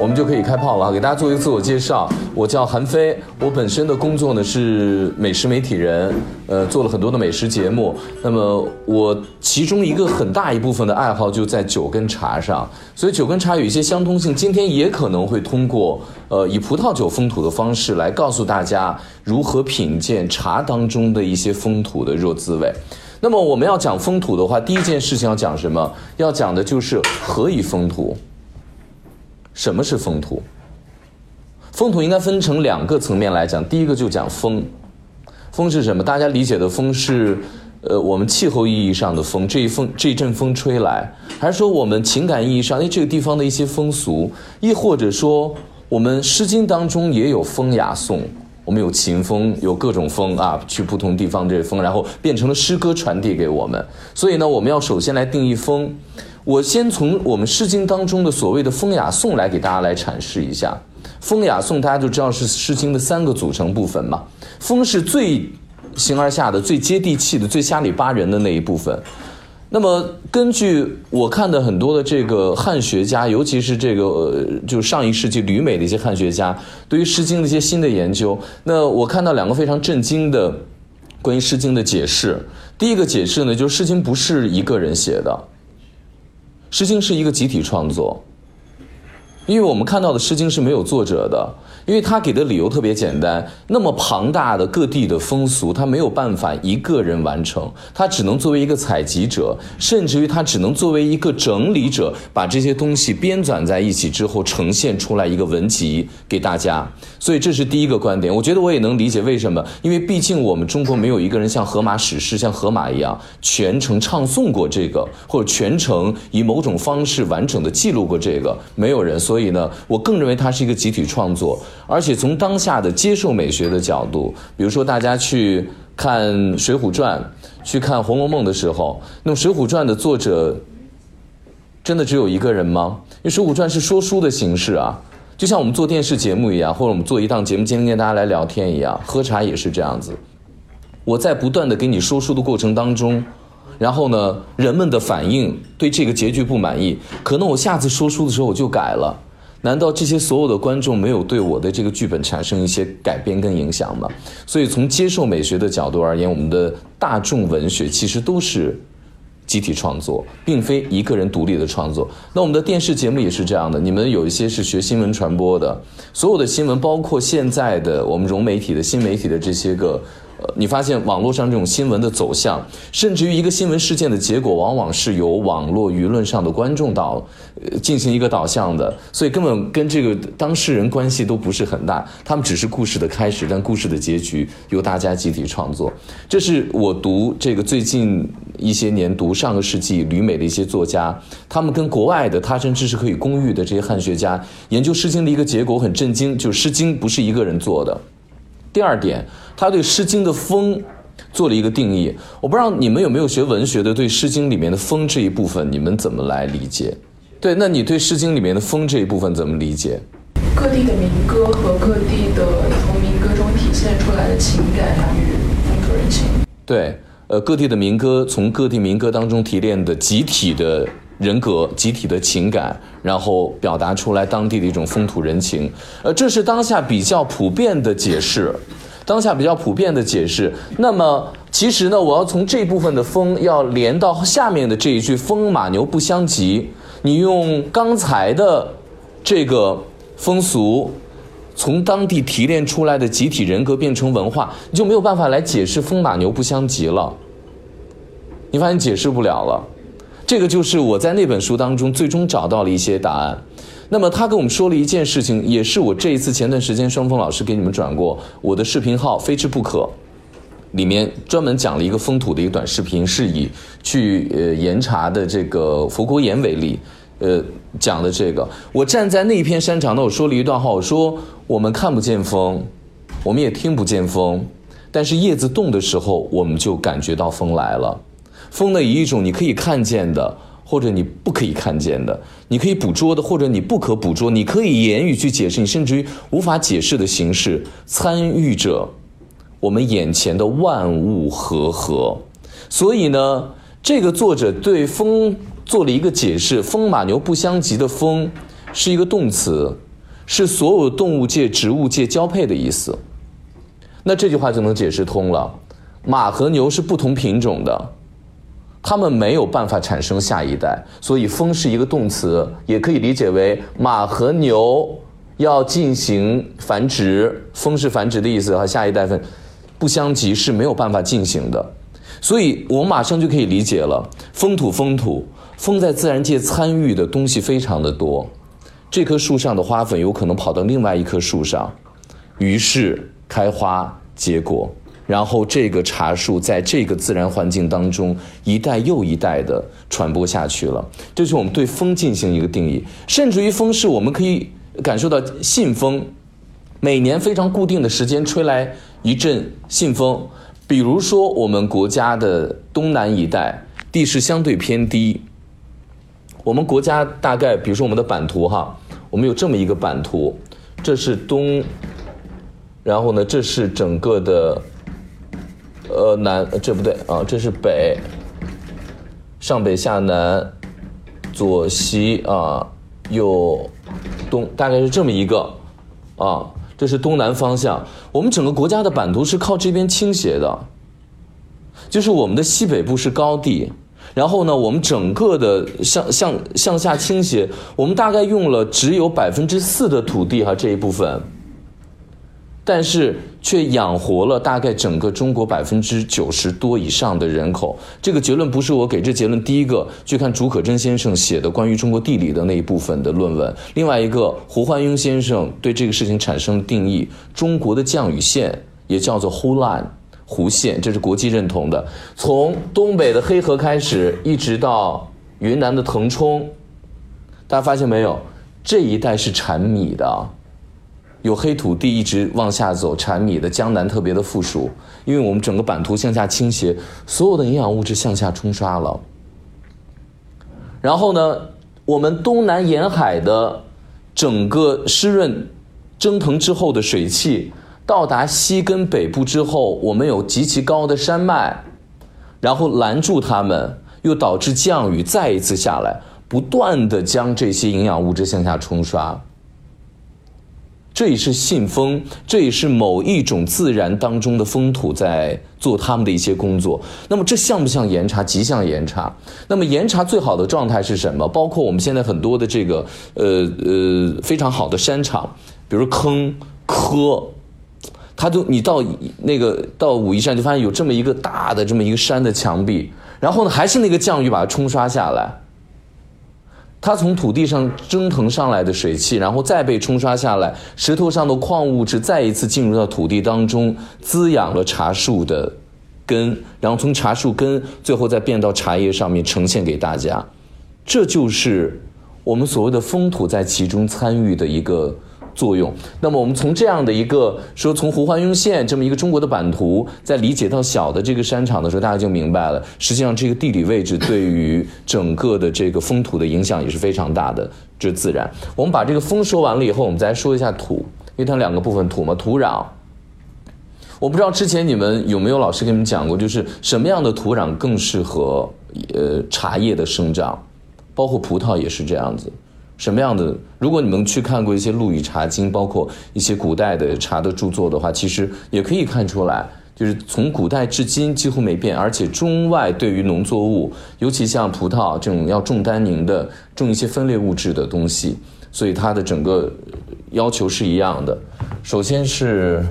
我们就可以开炮了啊！给大家做一个自我介绍，我叫韩飞，我本身的工作呢是美食媒体人，呃，做了很多的美食节目。那么我其中一个很大一部分的爱好就在酒跟茶上，所以酒跟茶有一些相通性。今天也可能会通过呃以葡萄酒风土的方式来告诉大家如何品鉴茶当中的一些风土的弱滋味。那么我们要讲风土的话，第一件事情要讲什么？要讲的就是何以风土。什么是风土？风土应该分成两个层面来讲。第一个就讲风，风是什么？大家理解的风是，呃，我们气候意义上的风，这一风这一阵风吹来，还是说我们情感意义上，哎，这个地方的一些风俗，亦或者说我们《诗经》当中也有风雅颂，我们有秦风，有各种风啊，去不同地方这风，然后变成了诗歌传递给我们。所以呢，我们要首先来定义风。我先从我们《诗经》当中的所谓的风雅颂来给大家来阐释一下。风雅颂大家就知道是《诗经》的三个组成部分嘛。风是最形而下的、最接地气的、最下里巴人的那一部分。那么根据我看的很多的这个汉学家，尤其是这个呃就上一世纪旅美的一些汉学家，对于《诗经》的一些新的研究，那我看到两个非常震惊的关于《诗经》的解释。第一个解释呢，就是《诗经》不是一个人写的。《诗经》是一个集体创作，因为我们看到的《诗经》是没有作者的。因为他给的理由特别简单，那么庞大的各地的风俗，他没有办法一个人完成，他只能作为一个采集者，甚至于他只能作为一个整理者，把这些东西编纂在一起之后，呈现出来一个文集给大家。所以这是第一个观点。我觉得我也能理解为什么，因为毕竟我们中国没有一个人像荷马史诗，像荷马一样全程唱诵过这个，或者全程以某种方式完整的记录过这个，没有人。所以呢，我更认为它是一个集体创作。而且从当下的接受美学的角度，比如说大家去看《水浒传》、去看《红楼梦》的时候，那么《水浒传》的作者真的只有一个人吗？因为《水浒传》是说书的形式啊，就像我们做电视节目一样，或者我们做一档节目，今天跟大家来聊天一样，喝茶也是这样子。我在不断的给你说书的过程当中，然后呢，人们的反应对这个结局不满意，可能我下次说书的时候我就改了。难道这些所有的观众没有对我的这个剧本产生一些改变跟影响吗？所以从接受美学的角度而言，我们的大众文学其实都是集体创作，并非一个人独立的创作。那我们的电视节目也是这样的，你们有一些是学新闻传播的，所有的新闻，包括现在的我们融媒体的新媒体的这些个。你发现网络上这种新闻的走向，甚至于一个新闻事件的结果，往往是由网络舆论上的观众导，呃，进行一个导向的，所以根本跟这个当事人关系都不是很大，他们只是故事的开始，但故事的结局由大家集体创作。这是我读这个最近一些年读上个世纪旅美的一些作家，他们跟国外的他甚至是可以公寓的这些汉学家研究《诗经》的一个结果很震惊，就是《诗经》不是一个人做的。第二点。他对《诗经》的风做了一个定义，我不知道你们有没有学文学的，对《诗经》里面的风这一部分，你们怎么来理解？对，那你对《诗经》里面的风这一部分怎么理解？各地的民歌和各地的从民歌中体现出来的情感与风土人情。对，呃，各地的民歌从各地民歌当中提炼的集体的人格、集体的情感，然后表达出来当地的一种风土人情，呃，这是当下比较普遍的解释。当下比较普遍的解释，那么其实呢，我要从这部分的风要连到下面的这一句“风马牛不相及”。你用刚才的这个风俗，从当地提炼出来的集体人格变成文化，你就没有办法来解释“风马牛不相及”了。你发现解释不了了，这个就是我在那本书当中最终找到了一些答案。那么他跟我们说了一件事情，也是我这一次前段时间双峰老师给你们转过我的视频号“非吃不可”，里面专门讲了一个风土的一个短视频，是以去呃岩茶的这个佛国岩为例，呃讲的这个。我站在那片山场，那我说了一段话，我说我们看不见风，我们也听不见风，但是叶子动的时候，我们就感觉到风来了。风呢，以一种你可以看见的。或者你不可以看见的，你可以捕捉的，或者你不可捕捉，你可以言语去解释，你甚至于无法解释的形式，参与着我们眼前的万物和合。所以呢，这个作者对风做了一个解释：风马牛不相及的风是一个动词，是所有动物界、植物界交配的意思。那这句话就能解释通了。马和牛是不同品种的，它们没有办法产生下一代，所以“风”是一个动词，也可以理解为马和牛要进行繁殖，“风”是繁殖的意思和下一代分不相及是没有办法进行的。所以我们马上就可以理解了，风土风土，风在自然界参与的东西非常的多。这棵树上的花粉有可能跑到另外一棵树上，于是开花结果。然后这个茶树在这个自然环境当中一代又一代的传播下去了，这是我们对风进行一个定义。甚至于风是我们可以感受到信风，每年非常固定的时间吹来一阵信风。比如说我们国家的东南一带地势相对偏低，我们国家大概比如说我们的版图哈，我们有这么一个版图，这是东，然后呢这是整个的。呃，南这不对啊，这是北，上北下南，左西啊，右东，大概是这么一个啊，这是东南方向。我们整个国家的版图是靠这边倾斜的，就是我们的西北部是高地，然后呢，我们整个的向向向下倾斜，我们大概用了只有百分之四的土地哈这一部分。但是却养活了大概整个中国百分之九十多以上的人口。这个结论不是我给，这结论第一个去看竺可桢先生写的关于中国地理的那一部分的论文。另外一个，胡焕庸先生对这个事情产生了定义：中国的降雨线也叫做 h u line 弧线，这是国际认同的。从东北的黑河开始，一直到云南的腾冲，大家发现没有？这一带是产米的。有黑土地一直往下走，产米的江南特别的富庶，因为我们整个版图向下倾斜，所有的营养物质向下冲刷了。然后呢，我们东南沿海的整个湿润蒸腾之后的水汽到达西跟北部之后，我们有极其高的山脉，然后拦住它们，又导致降雨再一次下来，不断的将这些营养物质向下冲刷。这也是信封，这也是某一种自然当中的风土在做他们的一些工作。那么这像不像岩茶？极像岩茶。那么岩茶最好的状态是什么？包括我们现在很多的这个呃呃非常好的山场，比如坑科，它就你到那个到武夷山就发现有这么一个大的这么一个山的墙壁，然后呢还是那个降雨把它冲刷下来。它从土地上蒸腾上来的水汽，然后再被冲刷下来，石头上的矿物质再一次进入到土地当中，滋养了茶树的根，然后从茶树根最后再变到茶叶上面呈现给大家，这就是我们所谓的风土在其中参与的一个。作用。那么我们从这样的一个说，从胡焕庸县这么一个中国的版图，在理解到小的这个山场的时候，大家就明白了，实际上这个地理位置对于整个的这个风土的影响也是非常大的。这是自然，我们把这个风说完了以后，我们再说一下土，因为它两个部分，土嘛，土壤。我不知道之前你们有没有老师给你们讲过，就是什么样的土壤更适合呃茶叶的生长，包括葡萄也是这样子。什么样的？如果你们去看过一些《陆羽茶经》，包括一些古代的茶的著作的话，其实也可以看出来，就是从古代至今几乎没变。而且中外对于农作物，尤其像葡萄这种要重单宁的、重一些分裂物质的东西，所以它的整个要求是一样的。首先是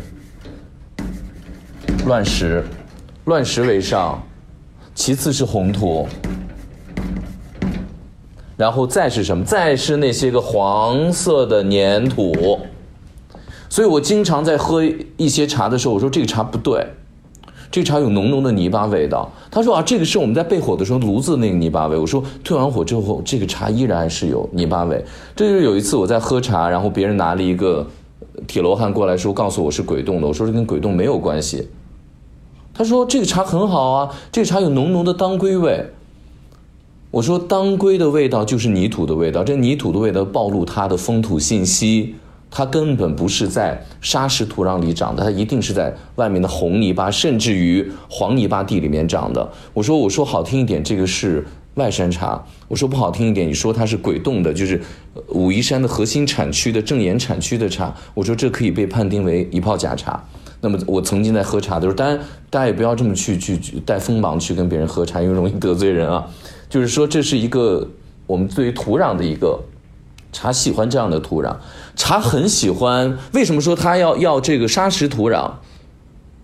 乱石，乱石为上，其次是红土。然后再是什么？再是那些个黄色的粘土。所以我经常在喝一些茶的时候，我说这个茶不对，这个茶有浓浓的泥巴味道。他说啊，这个是我们在备火的时候炉子那个泥巴味。我说退完火之后，这个茶依然是有泥巴味。这就是有一次我在喝茶，然后别人拿了一个铁罗汉过来说，告诉我是鬼洞的。我说这跟鬼洞没有关系。他说这个茶很好啊，这个茶有浓浓的当归味。我说当归的味道就是泥土的味道，这泥土的味道暴露它的风土信息，它根本不是在沙石土壤里长的，它一定是在外面的红泥巴甚至于黄泥巴地里面长的。我说我说好听一点，这个是外山茶。我说不好听一点，你说它是鬼洞的，就是武夷山的核心产区的正岩产区的茶。我说这可以被判定为一泡假茶。那么我曾经在喝茶的时候，当然大家也不要这么去去带锋芒去跟别人喝茶，因为容易得罪人啊。就是说这是一个我们对于土壤的一个茶喜欢这样的土壤，茶很喜欢。为什么说它要要这个砂石土壤？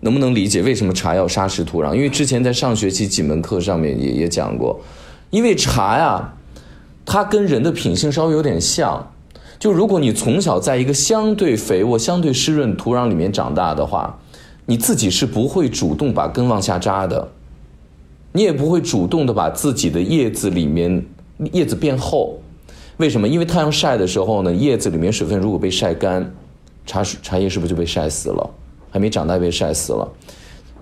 能不能理解为什么茶要砂石土壤？因为之前在上学期几门课上面也也讲过，因为茶呀，它跟人的品性稍微有点像。就如果你从小在一个相对肥沃、相对湿润土壤里面长大的话，你自己是不会主动把根往下扎的，你也不会主动的把自己的叶子里面叶子变厚。为什么？因为太阳晒的时候呢，叶子里面水分如果被晒干，茶水茶叶是不是就被晒死了？还没长大被晒死了。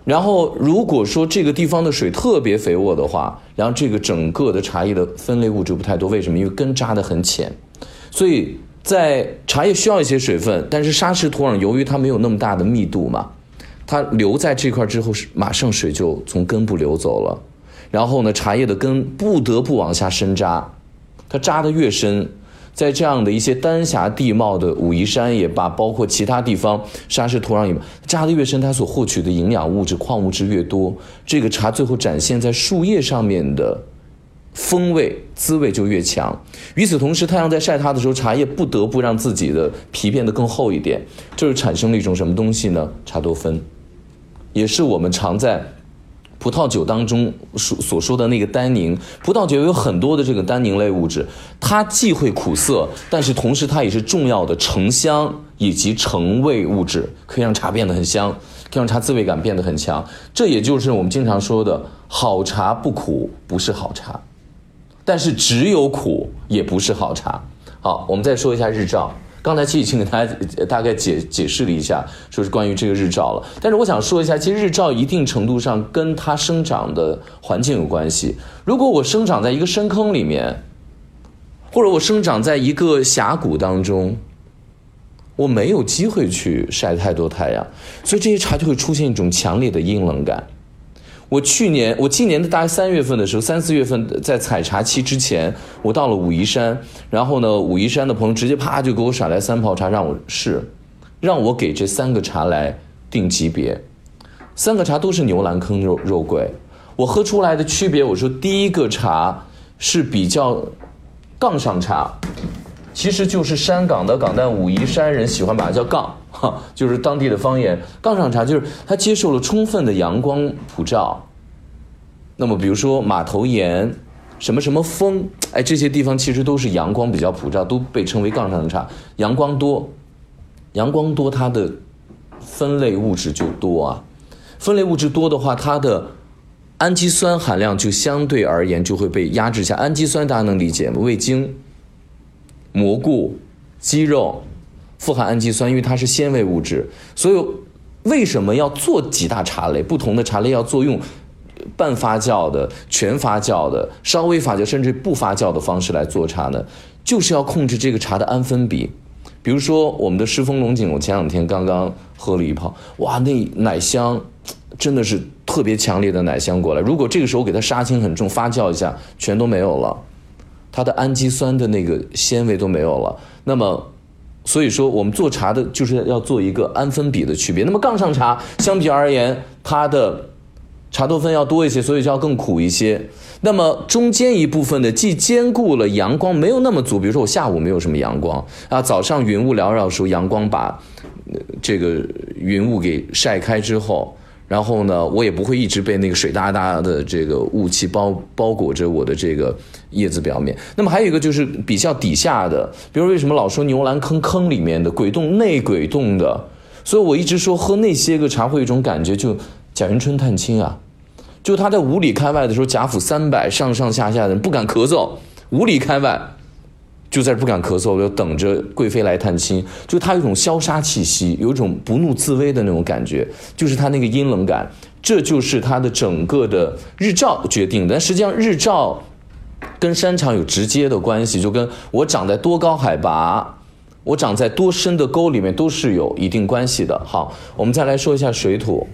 然后如果说这个地方的水特别肥沃的话，然后这个整个的茶叶的分类物质不太多。为什么？因为根扎得很浅。所以在茶叶需要一些水分，但是砂石土壤由于它没有那么大的密度嘛，它留在这块之后是马上水就从根部流走了，然后呢，茶叶的根不得不往下深扎，它扎得越深，在这样的一些丹霞地貌的武夷山也罢，包括其他地方砂石土壤也罢，扎得越深，它所获取的营养物质、矿物质越多，这个茶最后展现在树叶上面的。风味滋味就越强。与此同时，太阳在晒它的时候，茶叶不得不让自己的皮变得更厚一点，这就产生了一种什么东西呢？茶多酚，也是我们常在葡萄酒当中所所说的那个单宁。葡萄酒有很多的这个单宁类物质，它既会苦涩，但是同时它也是重要的成香以及成味物质，可以让茶变得很香，可以让茶滋味感变得很强。这也就是我们经常说的好茶不苦，不是好茶。但是只有苦也不是好茶。好，我们再说一下日照。刚才其实已经给大家大概解解释了一下，说是关于这个日照了。但是我想说一下，其实日照一定程度上跟它生长的环境有关系。如果我生长在一个深坑里面，或者我生长在一个峡谷当中，我没有机会去晒太多太阳，所以这些茶就会出现一种强烈的阴冷感。我去年，我今年的大概三月份的时候，三四月份在采茶期之前，我到了武夷山，然后呢，武夷山的朋友直接啪就给我甩来三泡茶让我试，让我给这三个茶来定级别，三个茶都是牛栏坑肉肉桂，我喝出来的区别，我说第一个茶是比较杠上茶，其实就是山岗的岗，但武夷山人喜欢把它叫杠。哈，就是当地的方言。杠上茶就是它接受了充分的阳光普照。那么，比如说马头岩、什么什么峰，哎，这些地方其实都是阳光比较普照，都被称为杠上茶。阳光多，阳光多，它的分类物质就多啊。分类物质多的话，它的氨基酸含量就相对而言就会被压制下。氨基酸大家能理解吗？味精、蘑菇、鸡肉。富含氨基酸，因为它是纤维物质，所以为什么要做几大茶类？不同的茶类要作用半发酵的、全发酵的、稍微发酵甚至不发酵的方式来做茶呢？就是要控制这个茶的氨分比。比如说我们的狮峰龙井，我前两天刚刚喝了一泡，哇，那奶香真的是特别强烈的奶香过来。如果这个时候给它杀青很重，发酵一下，全都没有了，它的氨基酸的那个纤维都没有了，那么。所以说，我们做茶的就是要做一个氨分比的区别。那么杠上茶相比而言，它的茶多酚要多一些，所以就要更苦一些。那么中间一部分的既兼顾了阳光没有那么足，比如说我下午没有什么阳光啊，早上云雾缭绕的时候，阳光把这个云雾给晒开之后。然后呢，我也不会一直被那个水哒哒的这个雾气包包裹着我的这个叶子表面。那么还有一个就是比较底下的，比如为什么老说牛栏坑坑里面的鬼洞内鬼洞的，所以我一直说喝那些个茶会有一种感觉，就贾云春探亲啊，就他在五里开外的时候，贾府三百上上下下的人不敢咳嗽，五里开外。就在不敢咳嗽，就等着贵妃来探亲。就他有一种消杀气息，有一种不怒自威的那种感觉，就是他那个阴冷感，这就是他的整个的日照决定。但实际上，日照跟山场有直接的关系，就跟我长在多高海拔，我长在多深的沟里面都是有一定关系的。好，我们再来说一下水土。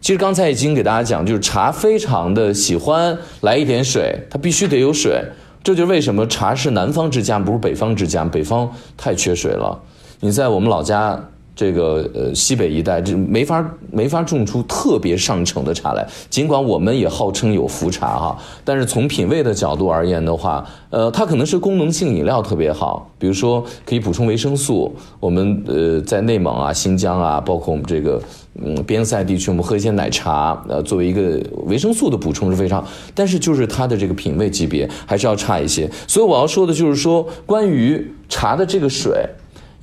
其实刚才已经给大家讲，就是茶非常的喜欢来一点水，它必须得有水。这就是为什么茶是南方之家，不是北方之家。北方太缺水了。你在我们老家这个呃西北一带，就没法没法种出特别上乘的茶来。尽管我们也号称有福茶哈，但是从品味的角度而言的话，呃，它可能是功能性饮料特别好，比如说可以补充维生素。我们呃在内蒙啊、新疆啊，包括我们这个。嗯，边塞地区我们喝一些奶茶，呃，作为一个维生素的补充是非常，但是就是它的这个品味级别还是要差一些。所以我要说的就是说，关于茶的这个水，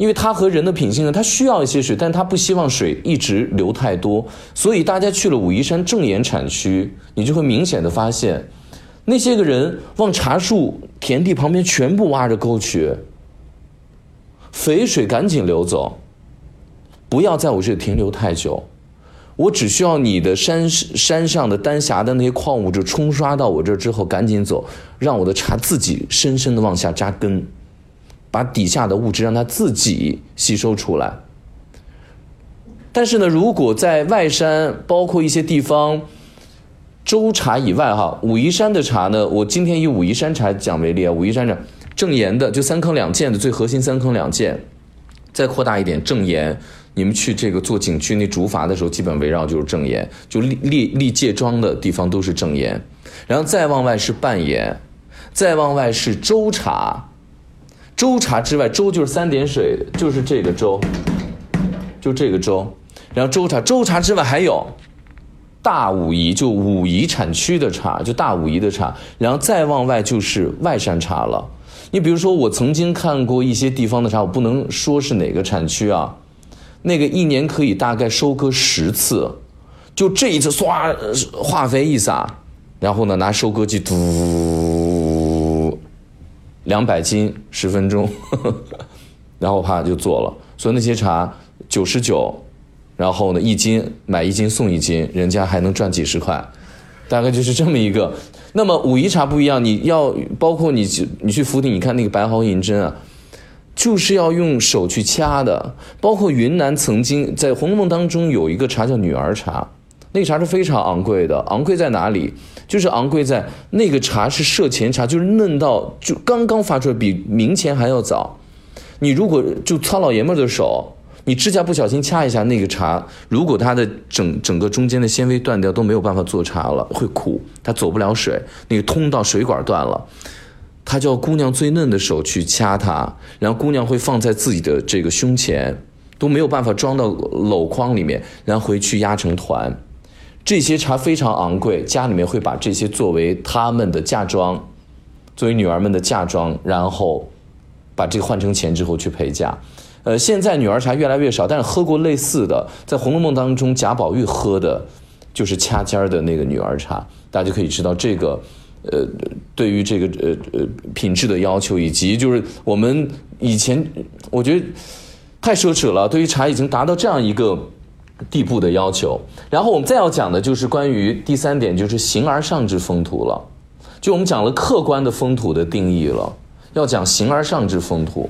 因为它和人的品性呢，它需要一些水，但它不希望水一直流太多。所以大家去了武夷山正岩产区，你就会明显的发现，那些个人往茶树田地旁边全部挖着沟渠，肥水赶紧流走。不要在我这里停留太久，我只需要你的山山上的丹霞的那些矿物质冲刷到我这之后，赶紧走，让我的茶自己深深的往下扎根，把底下的物质让它自己吸收出来。但是呢，如果在外山，包括一些地方，周茶以外哈，武夷山的茶呢，我今天以武夷山茶讲为例啊，武夷山茶正岩的，就三坑两涧的最核心三坑两涧，再扩大一点正岩。你们去这个做景区那竹筏的时候，基本围绕就是正岩，就立立立界庄的地方都是正岩，然后再往外是半岩，再往外是周茶，州茶之外，州就是三点水，就是这个州，就这个州，然后州茶，州茶之外还有大武夷，就武夷产区的茶，就大武夷的茶，然后再往外就是外山茶了。你比如说，我曾经看过一些地方的茶，我不能说是哪个产区啊。那个一年可以大概收割十次，就这一次唰化肥一撒，然后呢拿收割机嘟，两百斤十分钟，然后啪就做了。所以那些茶九十九，然后呢一斤买一斤送一斤，人家还能赚几十块，大概就是这么一个。那么武夷茶不一样，你要包括你你去福鼎，你看那个白毫银针啊。就是要用手去掐的，包括云南曾经在《红楼梦》当中有一个茶叫女儿茶，那个茶是非常昂贵的。昂贵在哪里？就是昂贵在那个茶是涉前茶，就是嫩到就刚刚发出来，比明前还要早。你如果就糙老爷们的手，你指甲不小心掐一下那个茶，如果它的整整个中间的纤维断掉，都没有办法做茶了，会苦，它走不了水，那个通道水管断了。他叫姑娘最嫩的手去掐它，然后姑娘会放在自己的这个胸前，都没有办法装到篓筐里面，然后回去压成团。这些茶非常昂贵，家里面会把这些作为他们的嫁妆，作为女儿们的嫁妆，然后把这个换成钱之后去陪嫁。呃，现在女儿茶越来越少，但是喝过类似的，在《红楼梦》当中贾宝玉喝的，就是掐尖儿的那个女儿茶，大家就可以知道这个。呃，对于这个呃呃品质的要求，以及就是我们以前我觉得太奢侈了。对于茶已经达到这样一个地步的要求，然后我们再要讲的就是关于第三点，就是形而上之风土了。就我们讲了客观的风土的定义了，要讲形而上之风土，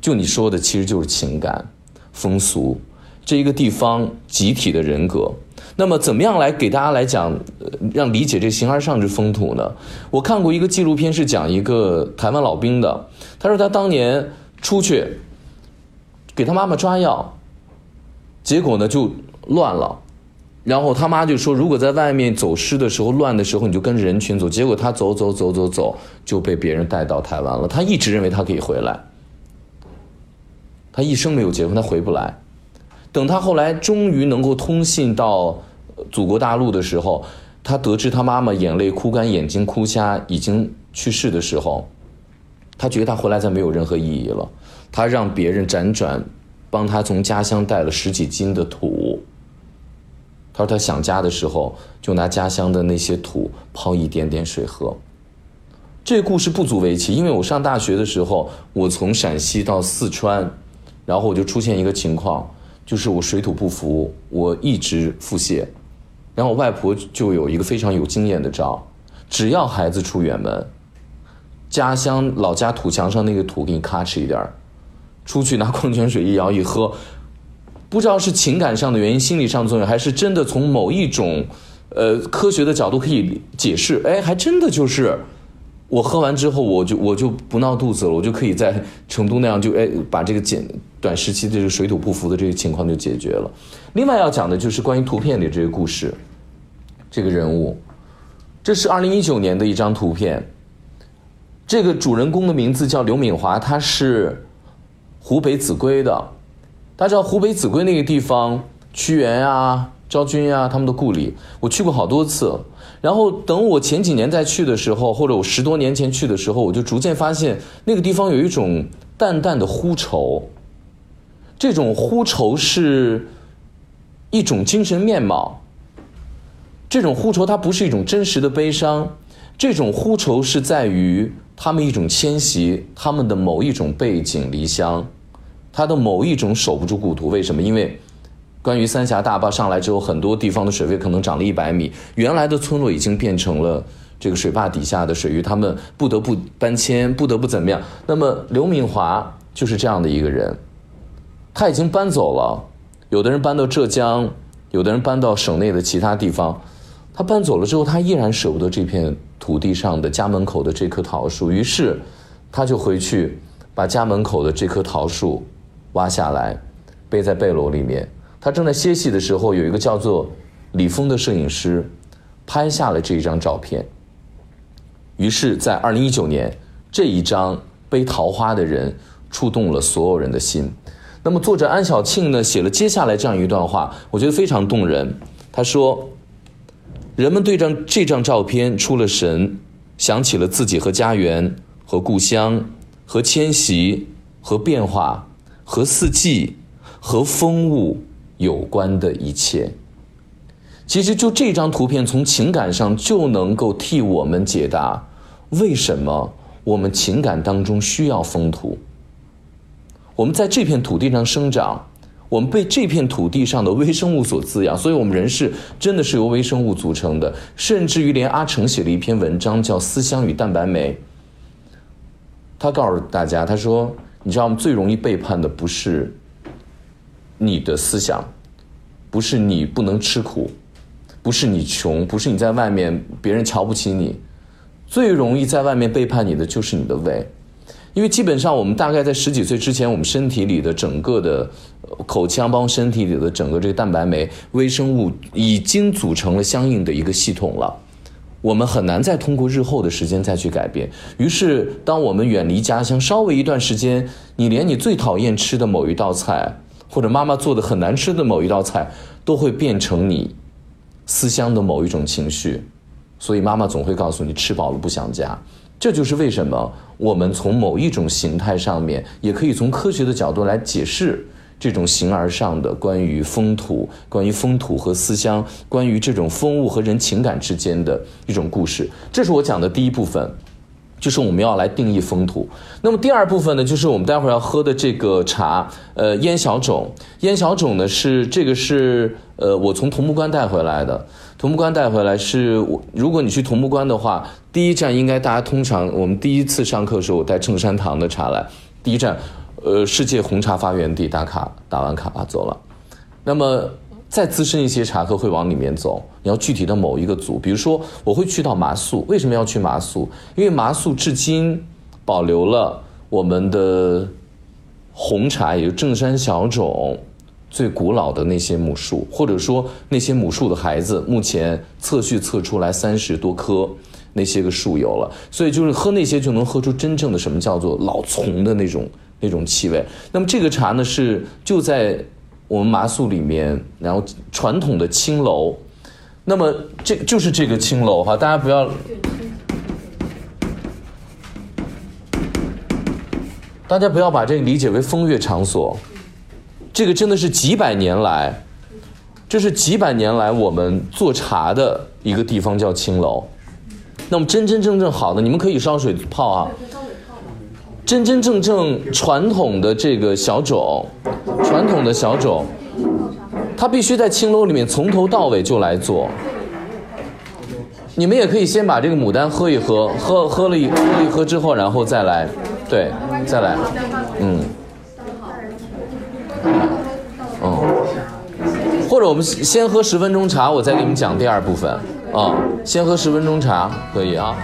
就你说的其实就是情感、风俗这一个地方集体的人格。那么，怎么样来给大家来讲，让理解这形而上之风土呢？我看过一个纪录片，是讲一个台湾老兵的。他说他当年出去给他妈妈抓药，结果呢就乱了。然后他妈就说，如果在外面走失的时候乱的时候，你就跟着人群走。结果他走走走走走，就被别人带到台湾了。他一直认为他可以回来，他一生没有结婚，他回不来。等他后来终于能够通信到祖国大陆的时候，他得知他妈妈眼泪哭干、眼睛哭瞎，已经去世的时候，他觉得他回来再没有任何意义了。他让别人辗转帮他从家乡带了十几斤的土。他说他想家的时候，就拿家乡的那些土泡一点点水喝。这故事不足为奇，因为我上大学的时候，我从陕西到四川，然后我就出现一个情况。就是我水土不服，我一直腹泻，然后我外婆就有一个非常有经验的招，只要孩子出远门，家乡老家土墙上那个土给你咔哧一点出去拿矿泉水一摇一喝，不知道是情感上的原因、心理上的作用，还是真的从某一种呃科学的角度可以解释。哎，还真的就是我喝完之后，我就我就不闹肚子了，我就可以在成都那样就哎把这个简短时期的这个水土不服的这个情况就解决了。另外要讲的就是关于图片里这个故事，这个人物，这是二零一九年的一张图片。这个主人公的名字叫刘敏华，他是湖北秭归的。大家知道湖北秭归那个地方，屈原呀、昭君呀，他们的故里，我去过好多次。然后等我前几年再去的时候，或者我十多年前去的时候，我就逐渐发现那个地方有一种淡淡的呼愁。这种呼愁是一种精神面貌。这种呼愁它不是一种真实的悲伤，这种呼愁是在于他们一种迁徙，他们的某一种背井离乡，他的某一种守不住故土。为什么？因为关于三峡大坝上来之后，很多地方的水位可能涨了一百米，原来的村落已经变成了这个水坝底下的水域，他们不得不搬迁，不得不怎么样？那么刘敏华就是这样的一个人，他已经搬走了，有的人搬到浙江，有的人搬到省内的其他地方。他搬走了之后，他依然舍不得这片土地上的家门口的这棵桃树，于是他就回去把家门口的这棵桃树挖下来，背在背篓里面。他正在歇息的时候，有一个叫做李峰的摄影师拍下了这一张照片。于是，在二零一九年，这一张背桃花的人触动了所有人的心。那么，作者安小庆呢，写了接下来这样一段话，我觉得非常动人。他说。人们对这这张照片出了神，想起了自己和家园、和故乡、和迁徙、和变化、和四季、和风物有关的一切。其实，就这张图片，从情感上就能够替我们解答为什么我们情感当中需要风土。我们在这片土地上生长。我们被这片土地上的微生物所滋养，所以我们人是真的是由微生物组成的。甚至于连阿成写了一篇文章叫《思乡与蛋白酶》，他告诉大家，他说：“你知道吗？最容易背叛的不是你的思想，不是你不能吃苦，不是你穷，不是你在外面别人瞧不起你，最容易在外面背叛你的就是你的胃。”因为基本上，我们大概在十几岁之前，我们身体里的整个的口腔，包括身体里的整个这个蛋白酶微生物，已经组成了相应的一个系统了。我们很难再通过日后的时间再去改变。于是，当我们远离家乡稍微一段时间，你连你最讨厌吃的某一道菜，或者妈妈做的很难吃的某一道菜，都会变成你思乡的某一种情绪。所以，妈妈总会告诉你，吃饱了不想家。这就是为什么我们从某一种形态上面，也可以从科学的角度来解释这种形而上的关于风土、关于风土和思乡、关于这种风物和人情感之间的一种故事。这是我讲的第一部分，就是我们要来定义风土。那么第二部分呢，就是我们待会儿要喝的这个茶，呃，烟小种。烟小种呢是这个是呃我从桐木关带回来的。桐木关带回来是，我如果你去桐木关的话，第一站应该大家通常我们第一次上课的时候，我带正山堂的茶来，第一站，呃，世界红茶发源地打卡，打完卡啊走了。那么再资深一些茶客会往里面走，你要具体的某一个组，比如说我会去到麻宿，为什么要去麻宿？因为麻宿至今保留了我们的红茶，也就正山小种。最古老的那些母树，或者说那些母树的孩子，目前测序测出来三十多棵，那些个树有了，所以就是喝那些就能喝出真正的什么叫做老丛的那种那种气味。那么这个茶呢是就在我们麻宿里面，然后传统的青楼，那么这就是这个青楼哈，大家不要，大家不要把这个理解为风月场所。这个真的是几百年来，这是几百年来我们做茶的一个地方，叫青楼。那么真真正正好的，你们可以烧水泡啊。真真正正传统的这个小种，传统的小种，它必须在青楼里面从头到尾就来做。你们也可以先把这个牡丹喝一喝，喝喝了一喝了一喝之后，然后再来，对，再来，嗯。嗯，或者我们先喝十分钟茶，我再给你们讲第二部分啊。先喝十分钟茶，可以啊。